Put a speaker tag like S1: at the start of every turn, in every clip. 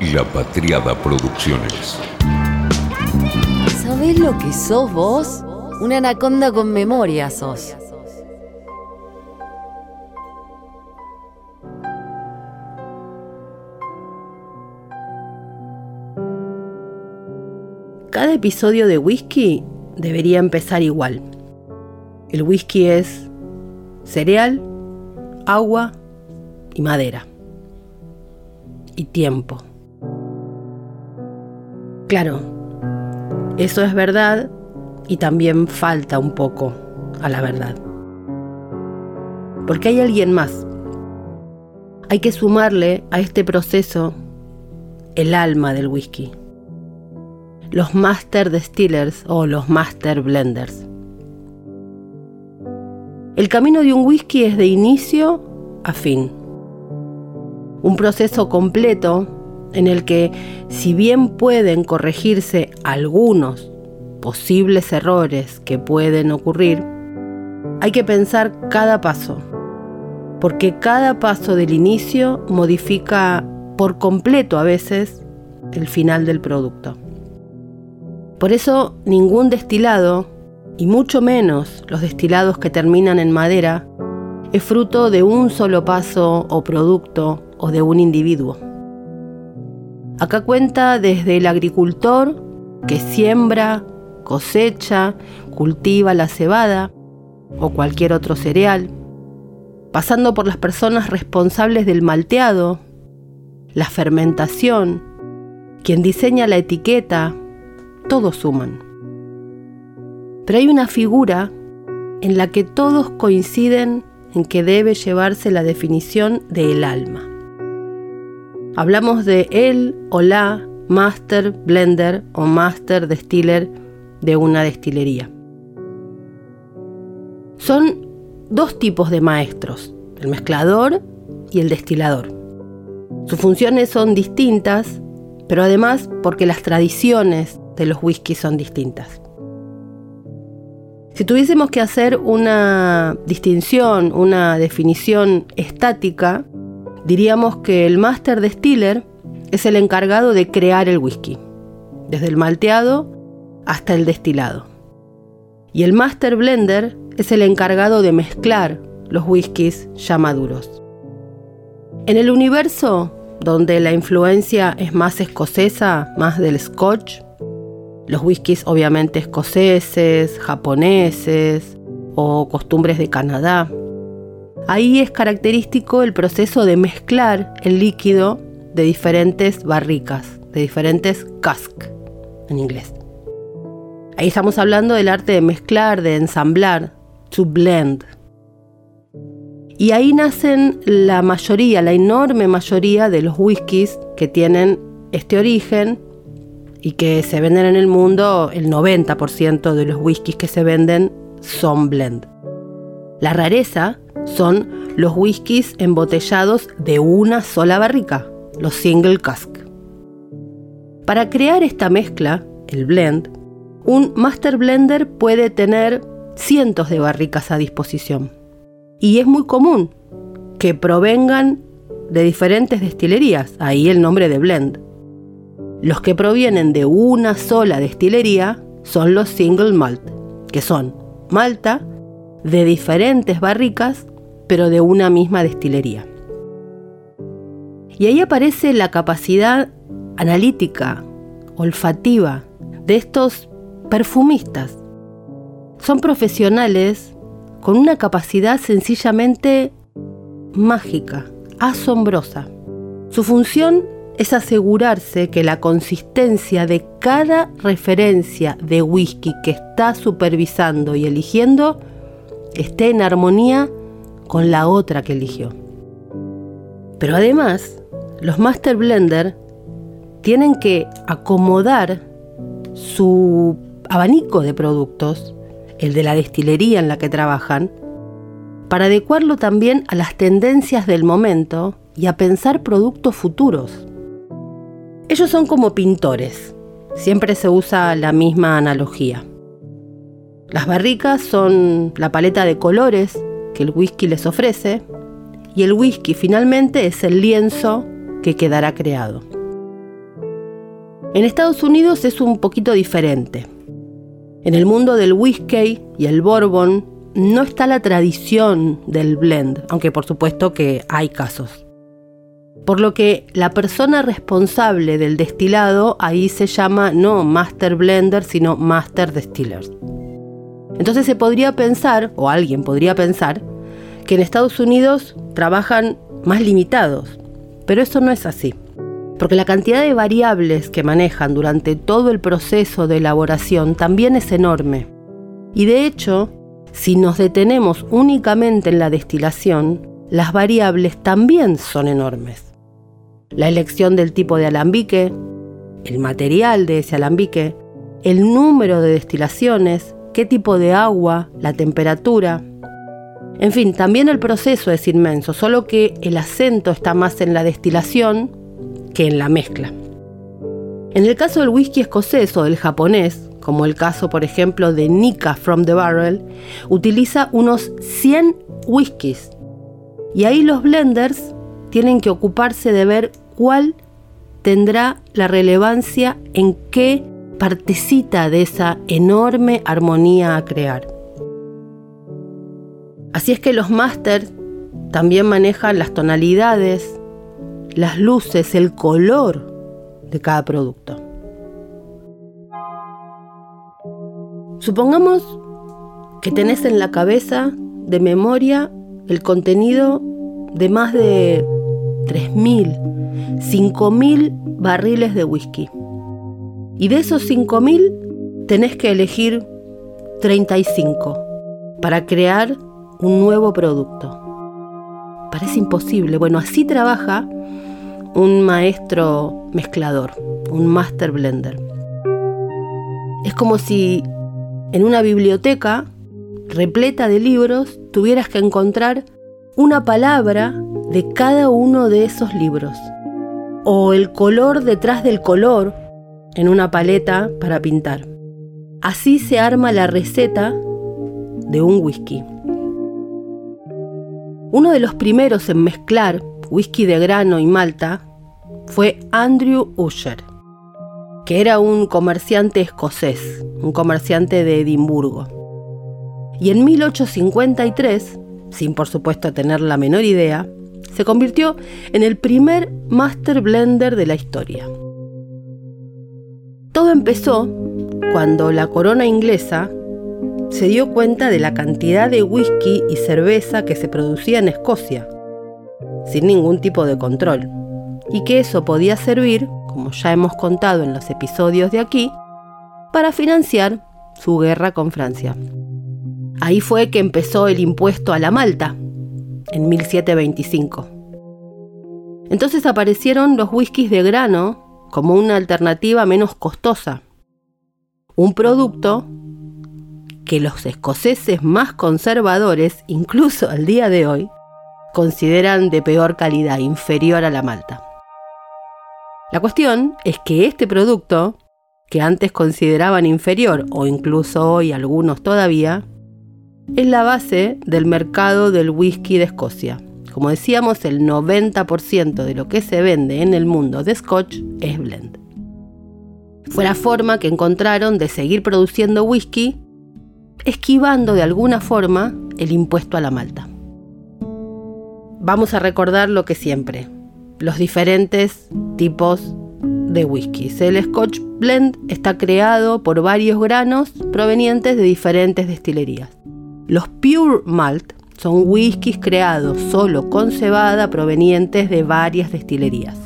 S1: La Patriada Producciones.
S2: ¿Sabés lo que sos vos? Una anaconda con memoria sos.
S3: Cada episodio de whisky debería empezar igual. El whisky es cereal, agua y madera. Y tiempo. Claro, eso es verdad y también falta un poco a la verdad. Porque hay alguien más. Hay que sumarle a este proceso el alma del whisky. Los master distillers o los master blenders. El camino de un whisky es de inicio a fin. Un proceso completo en el que, si bien pueden corregirse algunos posibles errores que pueden ocurrir, hay que pensar cada paso, porque cada paso del inicio modifica por completo a veces el final del producto. Por eso ningún destilado, y mucho menos los destilados que terminan en madera, es fruto de un solo paso o producto o de un individuo. Acá cuenta desde el agricultor que siembra, cosecha, cultiva la cebada o cualquier otro cereal, pasando por las personas responsables del malteado, la fermentación, quien diseña la etiqueta, todos suman. Pero hay una figura en la que todos coinciden en que debe llevarse la definición del alma. Hablamos de él o la master blender o master distiller de una destilería. Son dos tipos de maestros, el mezclador y el destilador. Sus funciones son distintas, pero además porque las tradiciones de los whiskies son distintas. Si tuviésemos que hacer una distinción, una definición estática, diríamos que el Master Distiller es el encargado de crear el whisky, desde el malteado hasta el destilado. Y el Master Blender es el encargado de mezclar los whiskies ya maduros. En el universo donde la influencia es más escocesa, más del scotch, los whiskies obviamente escoceses, japoneses o costumbres de Canadá, Ahí es característico el proceso de mezclar el líquido de diferentes barricas, de diferentes cask en inglés. Ahí estamos hablando del arte de mezclar, de ensamblar, to blend. Y ahí nacen la mayoría, la enorme mayoría de los whiskies que tienen este origen y que se venden en el mundo, el 90% de los whiskies que se venden son blend. La rareza son los whiskies embotellados de una sola barrica, los single cask. Para crear esta mezcla, el blend, un master blender puede tener cientos de barricas a disposición. Y es muy común que provengan de diferentes destilerías, ahí el nombre de blend. Los que provienen de una sola destilería son los single malt, que son malta de diferentes barricas pero de una misma destilería. Y ahí aparece la capacidad analítica, olfativa, de estos perfumistas. Son profesionales con una capacidad sencillamente mágica, asombrosa. Su función es asegurarse que la consistencia de cada referencia de whisky que está supervisando y eligiendo esté en armonía con la otra que eligió. Pero además, los Master Blender tienen que acomodar su abanico de productos, el de la destilería en la que trabajan, para adecuarlo también a las tendencias del momento y a pensar productos futuros. Ellos son como pintores, siempre se usa la misma analogía. Las barricas son la paleta de colores que el whisky les ofrece y el whisky finalmente es el lienzo que quedará creado. En Estados Unidos es un poquito diferente. En el mundo del whisky y el bourbon no está la tradición del blend, aunque por supuesto que hay casos. Por lo que la persona responsable del destilado ahí se llama no Master Blender, sino Master Distiller. Entonces se podría pensar, o alguien podría pensar, que en Estados Unidos trabajan más limitados, pero eso no es así. Porque la cantidad de variables que manejan durante todo el proceso de elaboración también es enorme. Y de hecho, si nos detenemos únicamente en la destilación, las variables también son enormes. La elección del tipo de alambique, el material de ese alambique, el número de destilaciones, qué tipo de agua, la temperatura. En fin, también el proceso es inmenso, solo que el acento está más en la destilación que en la mezcla. En el caso del whisky escocés o del japonés, como el caso por ejemplo de Nika from the Barrel, utiliza unos 100 whiskies. Y ahí los blenders tienen que ocuparse de ver cuál tendrá la relevancia en qué partecita de esa enorme armonía a crear. Así es que los máster también manejan las tonalidades, las luces, el color de cada producto. Supongamos que tenés en la cabeza de memoria el contenido de más de 3.000, 5.000 barriles de whisky. Y de esos 5.000 tenés que elegir 35 para crear un nuevo producto. Parece imposible. Bueno, así trabaja un maestro mezclador, un master blender. Es como si en una biblioteca repleta de libros tuvieras que encontrar una palabra de cada uno de esos libros, o el color detrás del color en una paleta para pintar. Así se arma la receta de un whisky. Uno de los primeros en mezclar whisky de grano y malta fue Andrew Usher, que era un comerciante escocés, un comerciante de Edimburgo. Y en 1853, sin por supuesto tener la menor idea, se convirtió en el primer master blender de la historia. Todo empezó cuando la corona inglesa se dio cuenta de la cantidad de whisky y cerveza que se producía en Escocia, sin ningún tipo de control, y que eso podía servir, como ya hemos contado en los episodios de aquí, para financiar su guerra con Francia. Ahí fue que empezó el impuesto a la malta, en 1725. Entonces aparecieron los whiskies de grano como una alternativa menos costosa, un producto que los escoceses más conservadores, incluso al día de hoy, consideran de peor calidad, inferior a la malta. La cuestión es que este producto, que antes consideraban inferior o incluso hoy algunos todavía, es la base del mercado del whisky de Escocia. Como decíamos, el 90% de lo que se vende en el mundo de Scotch es blend. Fue la forma que encontraron de seguir produciendo whisky esquivando de alguna forma el impuesto a la malta. Vamos a recordar lo que siempre, los diferentes tipos de whisky. El Scotch Blend está creado por varios granos provenientes de diferentes destilerías. Los Pure Malt son whiskies creados solo con cebada provenientes de varias destilerías.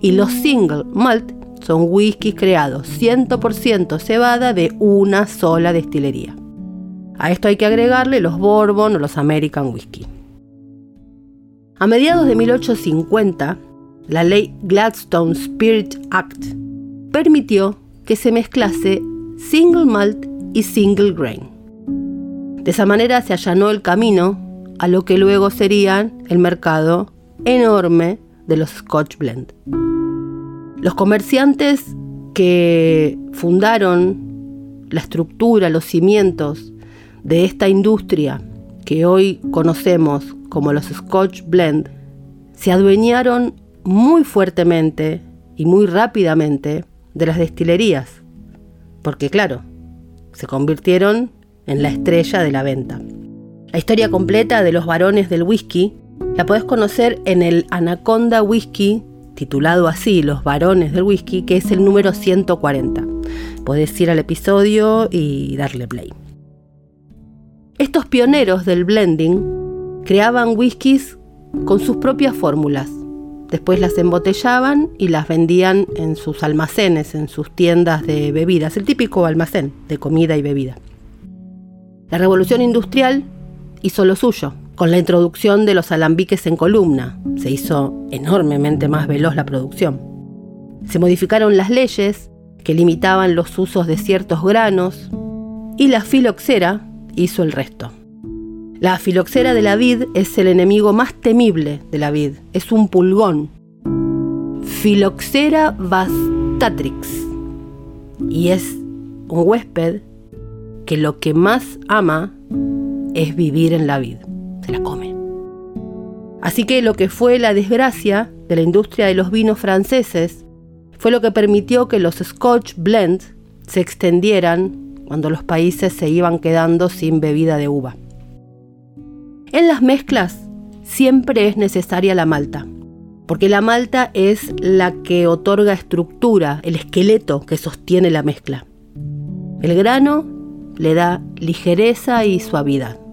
S3: Y los Single Malt son whiskies creados 100% cebada de una sola destilería. A esto hay que agregarle los Bourbon o los American Whisky. A mediados de 1850, la ley Gladstone Spirit Act permitió que se mezclase single malt y single grain. De esa manera se allanó el camino a lo que luego serían el mercado enorme de los Scotch Blend. Los comerciantes que fundaron la estructura, los cimientos de esta industria que hoy conocemos como los Scotch Blend se adueñaron muy fuertemente y muy rápidamente de las destilerías, porque claro, se convirtieron en la estrella de la venta. La historia completa de los varones del whisky la podés conocer en el Anaconda Whisky, titulado así, Los varones del whisky, que es el número 140. Podés ir al episodio y darle play. Estos pioneros del blending creaban whiskies con sus propias fórmulas. Después las embotellaban y las vendían en sus almacenes, en sus tiendas de bebidas, el típico almacén de comida y bebida. La revolución industrial hizo lo suyo. Con la introducción de los alambiques en columna, se hizo enormemente más veloz la producción. Se modificaron las leyes que limitaban los usos de ciertos granos y la filoxera hizo el resto. La filoxera de la vid es el enemigo más temible de la vid, es un pulgón. Filoxera vastatrix. Y es un huésped que lo que más ama es vivir en la vid, se la come. Así que lo que fue la desgracia de la industria de los vinos franceses fue lo que permitió que los Scotch Blends se extendieran cuando los países se iban quedando sin bebida de uva. En las mezclas siempre es necesaria la malta, porque la malta es la que otorga estructura, el esqueleto que sostiene la mezcla. El grano le da ligereza y suavidad.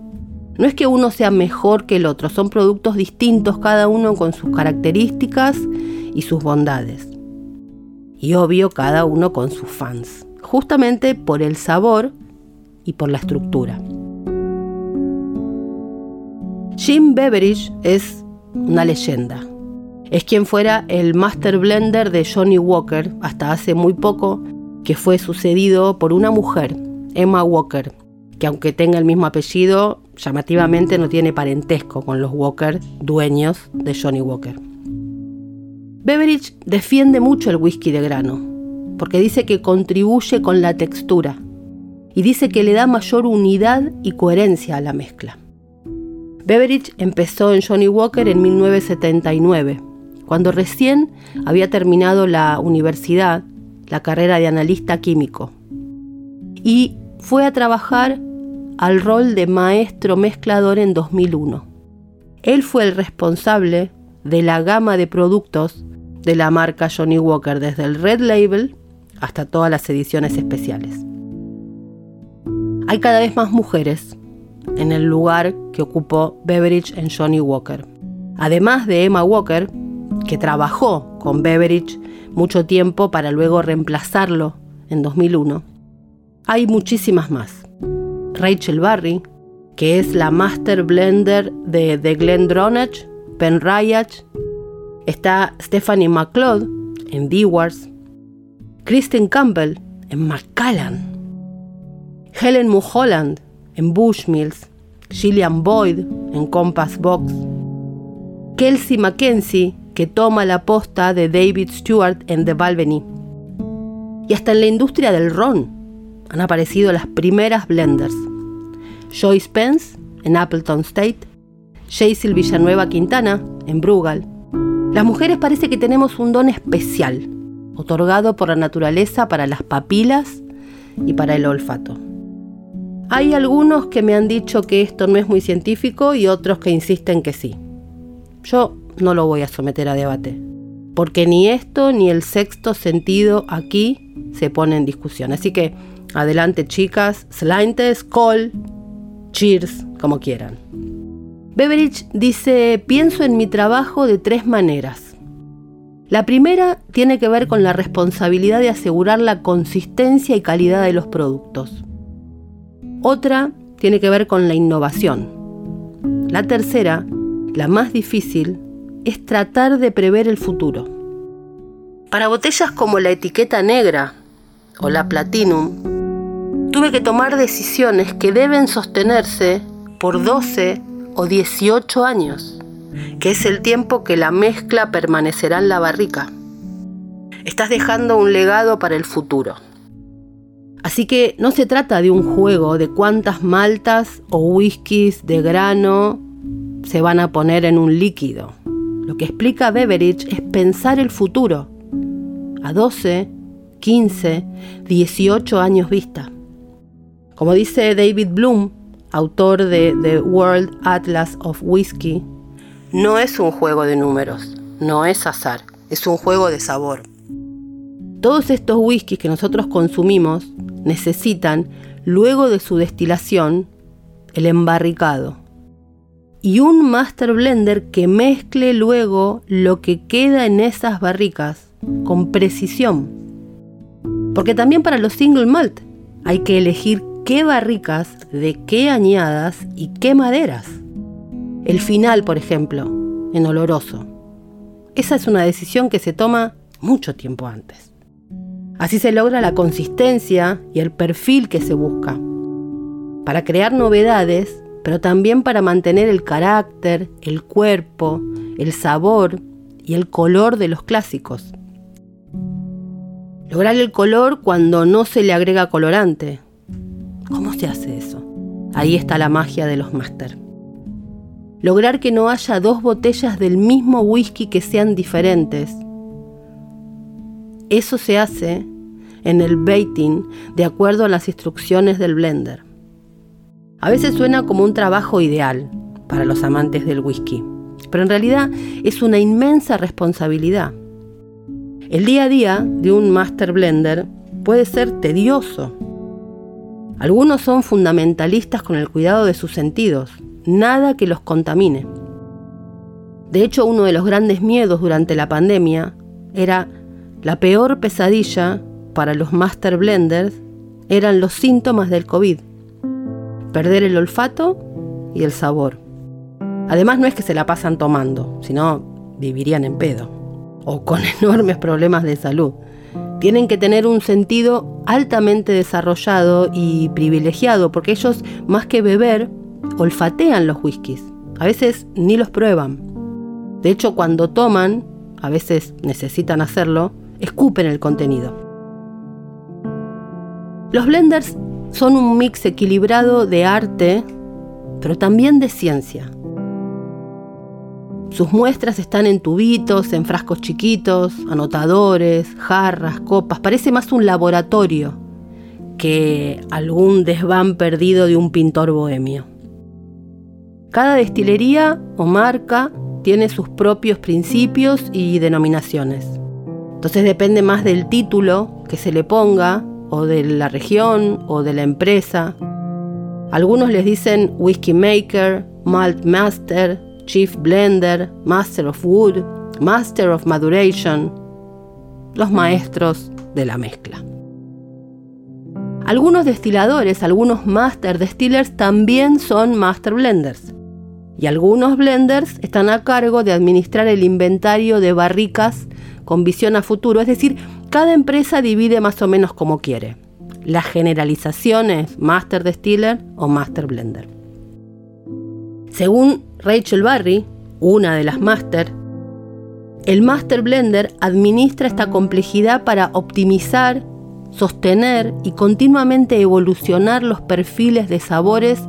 S3: No es que uno sea mejor que el otro, son productos distintos cada uno con sus características y sus bondades. Y obvio cada uno con sus fans, justamente por el sabor y por la estructura. Jim Beveridge es una leyenda. Es quien fuera el master blender de Johnny Walker hasta hace muy poco, que fue sucedido por una mujer Emma Walker, que aunque tenga el mismo apellido, llamativamente no tiene parentesco con los Walker, dueños de Johnny Walker. Beveridge defiende mucho el whisky de grano, porque dice que contribuye con la textura y dice que le da mayor unidad y coherencia a la mezcla. Beveridge empezó en Johnny Walker en 1979, cuando recién había terminado la universidad, la carrera de analista químico. Y fue a trabajar al rol de maestro mezclador en 2001. Él fue el responsable de la gama de productos de la marca Johnny Walker, desde el Red Label hasta todas las ediciones especiales. Hay cada vez más mujeres en el lugar que ocupó Beveridge en Johnny Walker. Además de Emma Walker, que trabajó con Beveridge mucho tiempo para luego reemplazarlo en 2001, hay muchísimas más. Rachel Barry, que es la Master Blender de The GlenDronach, Ben Ryach. Está Stephanie McLeod en Dewars. Kristen Campbell en Macallan. Helen Mulholland en Bushmills. Gillian Boyd en Compass Box. Kelsey Mackenzie, que toma la posta de David Stewart en The Balvenie. Y hasta en la industria del ron han aparecido las primeras blenders. Joyce Pence en Appleton State, Jaycel Villanueva Quintana en Brugal. Las mujeres parece que tenemos un don especial, otorgado por la naturaleza para las papilas y para el olfato. Hay algunos que me han dicho que esto no es muy científico y otros que insisten que sí. Yo no lo voy a someter a debate, porque ni esto ni el sexto sentido aquí se pone en discusión. Así que Adelante chicas, slaintes, call, cheers, como quieran. Beveridge dice, pienso en mi trabajo de tres maneras. La primera tiene que ver con la responsabilidad de asegurar la consistencia y calidad de los productos. Otra tiene que ver con la innovación. La tercera, la más difícil, es tratar de prever el futuro. Para botellas como la etiqueta negra o la Platinum, tuve que tomar decisiones que deben sostenerse por 12 o 18 años, que es el tiempo que la mezcla permanecerá en la barrica. Estás dejando un legado para el futuro. Así que no se trata de un juego de cuántas maltas o whiskies de grano se van a poner en un líquido. Lo que explica Beveridge es pensar el futuro, a 12, 15, 18 años vista. Como dice David Bloom, autor de The World Atlas of Whiskey, no es un juego de números, no es azar, es un juego de sabor. Todos estos whiskies que nosotros consumimos necesitan, luego de su destilación, el embarricado. Y un master blender que mezcle luego lo que queda en esas barricas con precisión. Porque también para los single malt hay que elegir qué barricas, de qué añadas y qué maderas. El final, por ejemplo, en oloroso. Esa es una decisión que se toma mucho tiempo antes. Así se logra la consistencia y el perfil que se busca. Para crear novedades, pero también para mantener el carácter, el cuerpo, el sabor y el color de los clásicos. Lograr el color cuando no se le agrega colorante. ¿Cómo se hace eso? Ahí está la magia de los máster. Lograr que no haya dos botellas del mismo whisky que sean diferentes. Eso se hace en el baiting de acuerdo a las instrucciones del blender. A veces suena como un trabajo ideal para los amantes del whisky, pero en realidad es una inmensa responsabilidad. El día a día de un master blender puede ser tedioso. Algunos son fundamentalistas con el cuidado de sus sentidos, nada que los contamine. De hecho, uno de los grandes miedos durante la pandemia era la peor pesadilla para los master blenders eran los síntomas del COVID. Perder el olfato y el sabor. Además no es que se la pasan tomando, sino vivirían en pedo o con enormes problemas de salud. Tienen que tener un sentido altamente desarrollado y privilegiado porque ellos más que beber olfatean los whiskies. A veces ni los prueban. De hecho, cuando toman, a veces necesitan hacerlo, escupen el contenido. Los blenders son un mix equilibrado de arte, pero también de ciencia. Sus muestras están en tubitos, en frascos chiquitos, anotadores, jarras, copas. Parece más un laboratorio que algún desván perdido de un pintor bohemio. Cada destilería o marca tiene sus propios principios y denominaciones. Entonces depende más del título que se le ponga, o de la región, o de la empresa. Algunos les dicen Whisky Maker, Malt Master, Chief Blender, Master of Wood, Master of Maduration, los maestros de la mezcla. Algunos destiladores, algunos Master Distillers también son Master Blenders y algunos blenders están a cargo de administrar el inventario de barricas con visión a futuro, es decir, cada empresa divide más o menos como quiere. La generalización es Master Distiller o Master Blender. Según Rachel Barry, una de las Master, el Master Blender administra esta complejidad para optimizar, sostener y continuamente evolucionar los perfiles de sabores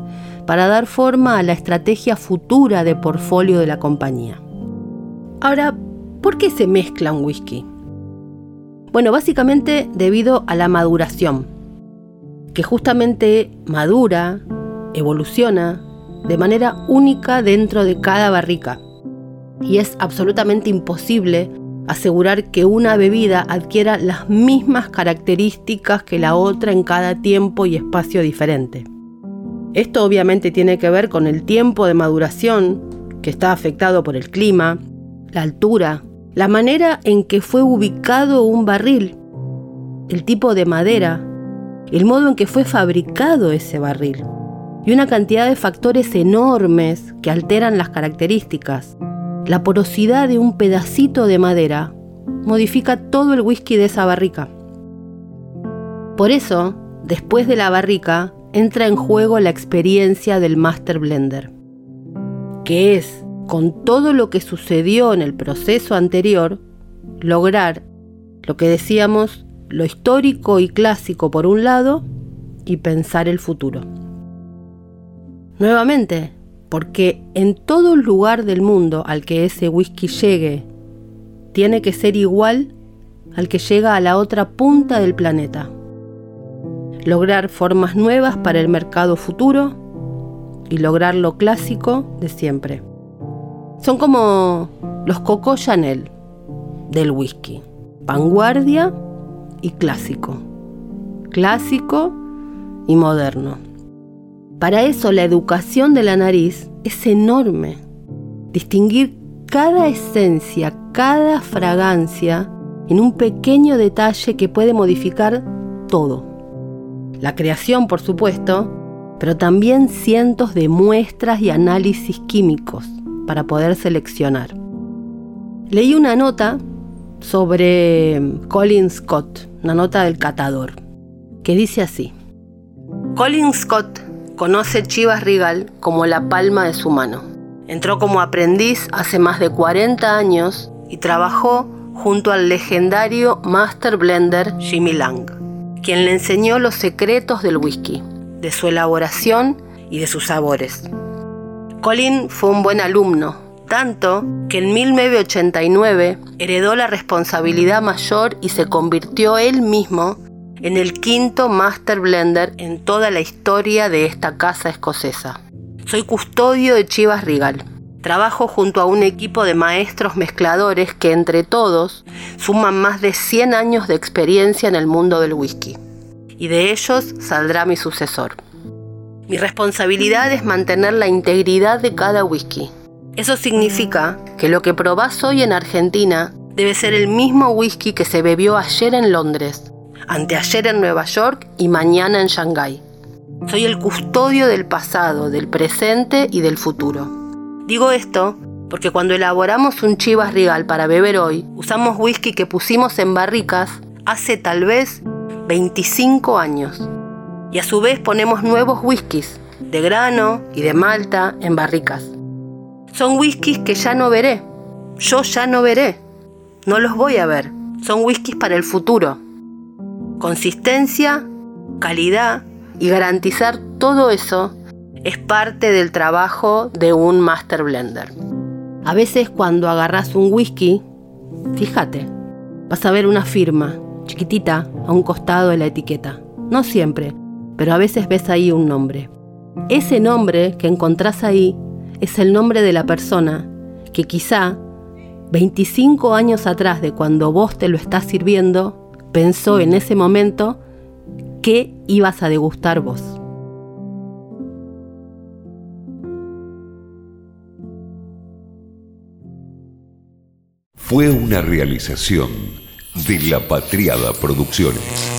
S3: para dar forma a la estrategia futura de portfolio de la compañía. Ahora, ¿por qué se mezcla un whisky? Bueno, básicamente debido a la maduración, que justamente madura, evoluciona de manera única dentro de cada barrica. Y es absolutamente imposible asegurar que una bebida adquiera las mismas características que la otra en cada tiempo y espacio diferente. Esto obviamente tiene que ver con el tiempo de maduración, que está afectado por el clima, la altura, la manera en que fue ubicado un barril, el tipo de madera, el modo en que fue fabricado ese barril, y una cantidad de factores enormes que alteran las características. La porosidad de un pedacito de madera modifica todo el whisky de esa barrica. Por eso, después de la barrica, entra en juego la experiencia del Master Blender, que es, con todo lo que sucedió en el proceso anterior, lograr lo que decíamos, lo histórico y clásico por un lado, y pensar el futuro. Nuevamente, porque en todo lugar del mundo al que ese whisky llegue, tiene que ser igual al que llega a la otra punta del planeta. Lograr formas nuevas para el mercado futuro y lograr lo clásico de siempre. Son como los Coco Chanel del whisky. Vanguardia y clásico. Clásico y moderno. Para eso la educación de la nariz es enorme. Distinguir cada esencia, cada fragancia en un pequeño detalle que puede modificar todo. La creación, por supuesto, pero también cientos de muestras y análisis químicos para poder seleccionar. Leí una nota sobre Colin Scott, una nota del catador, que dice así. Colin Scott conoce Chivas Regal como la palma de su mano. Entró como aprendiz hace más de 40 años y trabajó junto al legendario Master Blender Jimmy Lang, quien le enseñó los secretos del whisky, de su elaboración y de sus sabores. Colin fue un buen alumno, tanto que en 1989 heredó la responsabilidad mayor y se convirtió él mismo en el quinto Master Blender en toda la historia de esta casa escocesa. Soy custodio de Chivas Regal. Trabajo junto a un equipo de maestros mezcladores que entre todos suman más de 100 años de experiencia en el mundo del whisky. Y de ellos saldrá mi sucesor. Mi responsabilidad es mantener la integridad de cada whisky. Eso significa que lo que probás hoy en Argentina debe ser el mismo whisky que se bebió ayer en Londres, anteayer en Nueva York y mañana en Shanghái. Soy el custodio del pasado, del presente y del futuro. Digo esto porque cuando elaboramos un Chivas Regal para beber hoy, usamos whisky que pusimos en barricas hace tal vez 25 años. Y a su vez ponemos nuevos whiskies de grano y de malta en barricas. Son whiskies que ya no veré. Yo ya no veré. No los voy a ver. Son whiskies para el futuro consistencia, calidad y garantizar todo eso es parte del trabajo de un master blender. A veces cuando agarras un whisky, fíjate, vas a ver una firma chiquitita a un costado de la etiqueta. No siempre, pero a veces ves ahí un nombre. Ese nombre que encontrás ahí es el nombre de la persona que quizá 25 años atrás de cuando vos te lo estás sirviendo, pensó en ese momento qué ibas a degustar vos.
S1: Fue una realización de La Patriada Producciones.